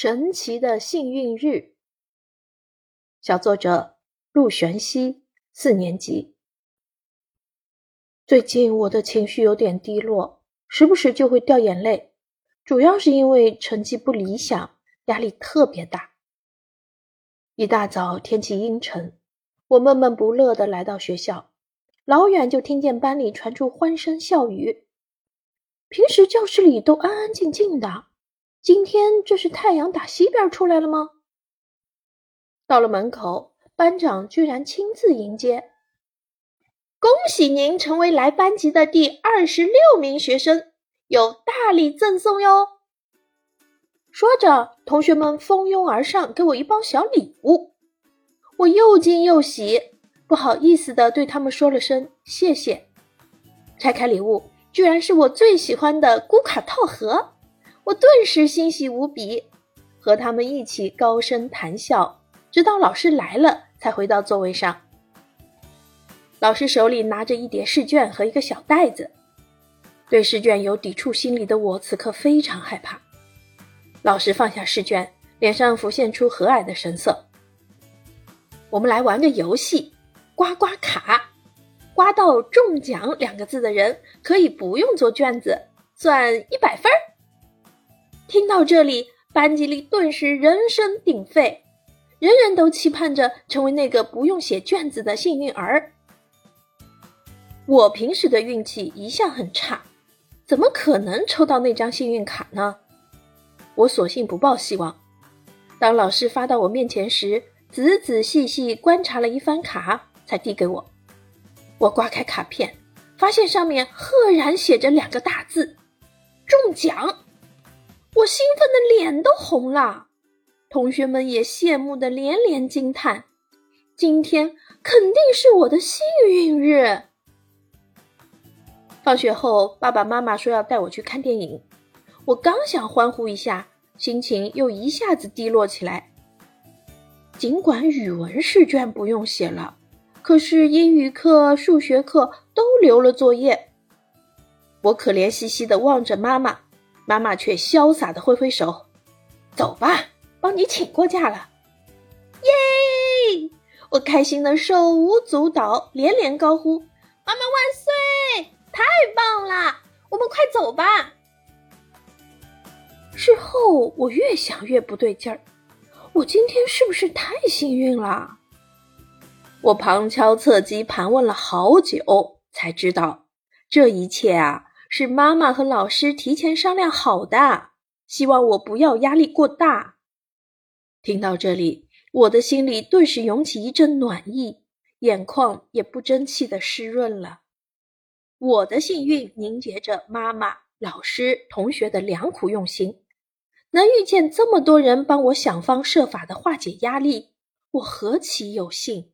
神奇的幸运日。小作者陆玄熙，四年级。最近我的情绪有点低落，时不时就会掉眼泪，主要是因为成绩不理想，压力特别大。一大早天气阴沉，我闷闷不乐的来到学校，老远就听见班里传出欢声笑语。平时教室里都安安静静的。今天这是太阳打西边出来了吗？到了门口，班长居然亲自迎接，恭喜您成为来班级的第二十六名学生，有大礼赠送哟！说着，同学们蜂拥而上，给我一包小礼物。我又惊又喜，不好意思的对他们说了声谢谢。拆开礼物，居然是我最喜欢的咕卡套盒。我顿时欣喜无比，和他们一起高声谈笑，直到老师来了才回到座位上。老师手里拿着一叠试卷和一个小袋子，对试卷有抵触心理的我此刻非常害怕。老师放下试卷，脸上浮现出和蔼的神色。我们来玩个游戏，刮刮卡，刮到中奖两个字的人可以不用做卷子，算一百分儿。听到这里，班级里顿时人声鼎沸，人人都期盼着成为那个不用写卷子的幸运儿。我平时的运气一向很差，怎么可能抽到那张幸运卡呢？我索性不抱希望。当老师发到我面前时，仔仔细细观察了一番卡，才递给我。我刮开卡片，发现上面赫然写着两个大字：“中奖。”我兴奋的脸都红了，同学们也羡慕的连连惊叹：“今天肯定是我的幸运日。”放学后，爸爸妈妈说要带我去看电影，我刚想欢呼一下，心情又一下子低落起来。尽管语文试卷不用写了，可是英语课、数学课都留了作业。我可怜兮兮的望着妈妈。妈妈却潇洒的挥挥手：“走吧，帮你请过假了。”耶！我开心的手舞足蹈，连连高呼：“妈妈万岁！太棒了！我们快走吧。”事后我越想越不对劲儿，我今天是不是太幸运了？我旁敲侧击盘问了好久，才知道这一切啊。是妈妈和老师提前商量好的，希望我不要压力过大。听到这里，我的心里顿时涌起一阵暖意，眼眶也不争气的湿润了。我的幸运凝结着妈妈、老师、同学的良苦用心，能遇见这么多人帮我想方设法的化解压力，我何其有幸！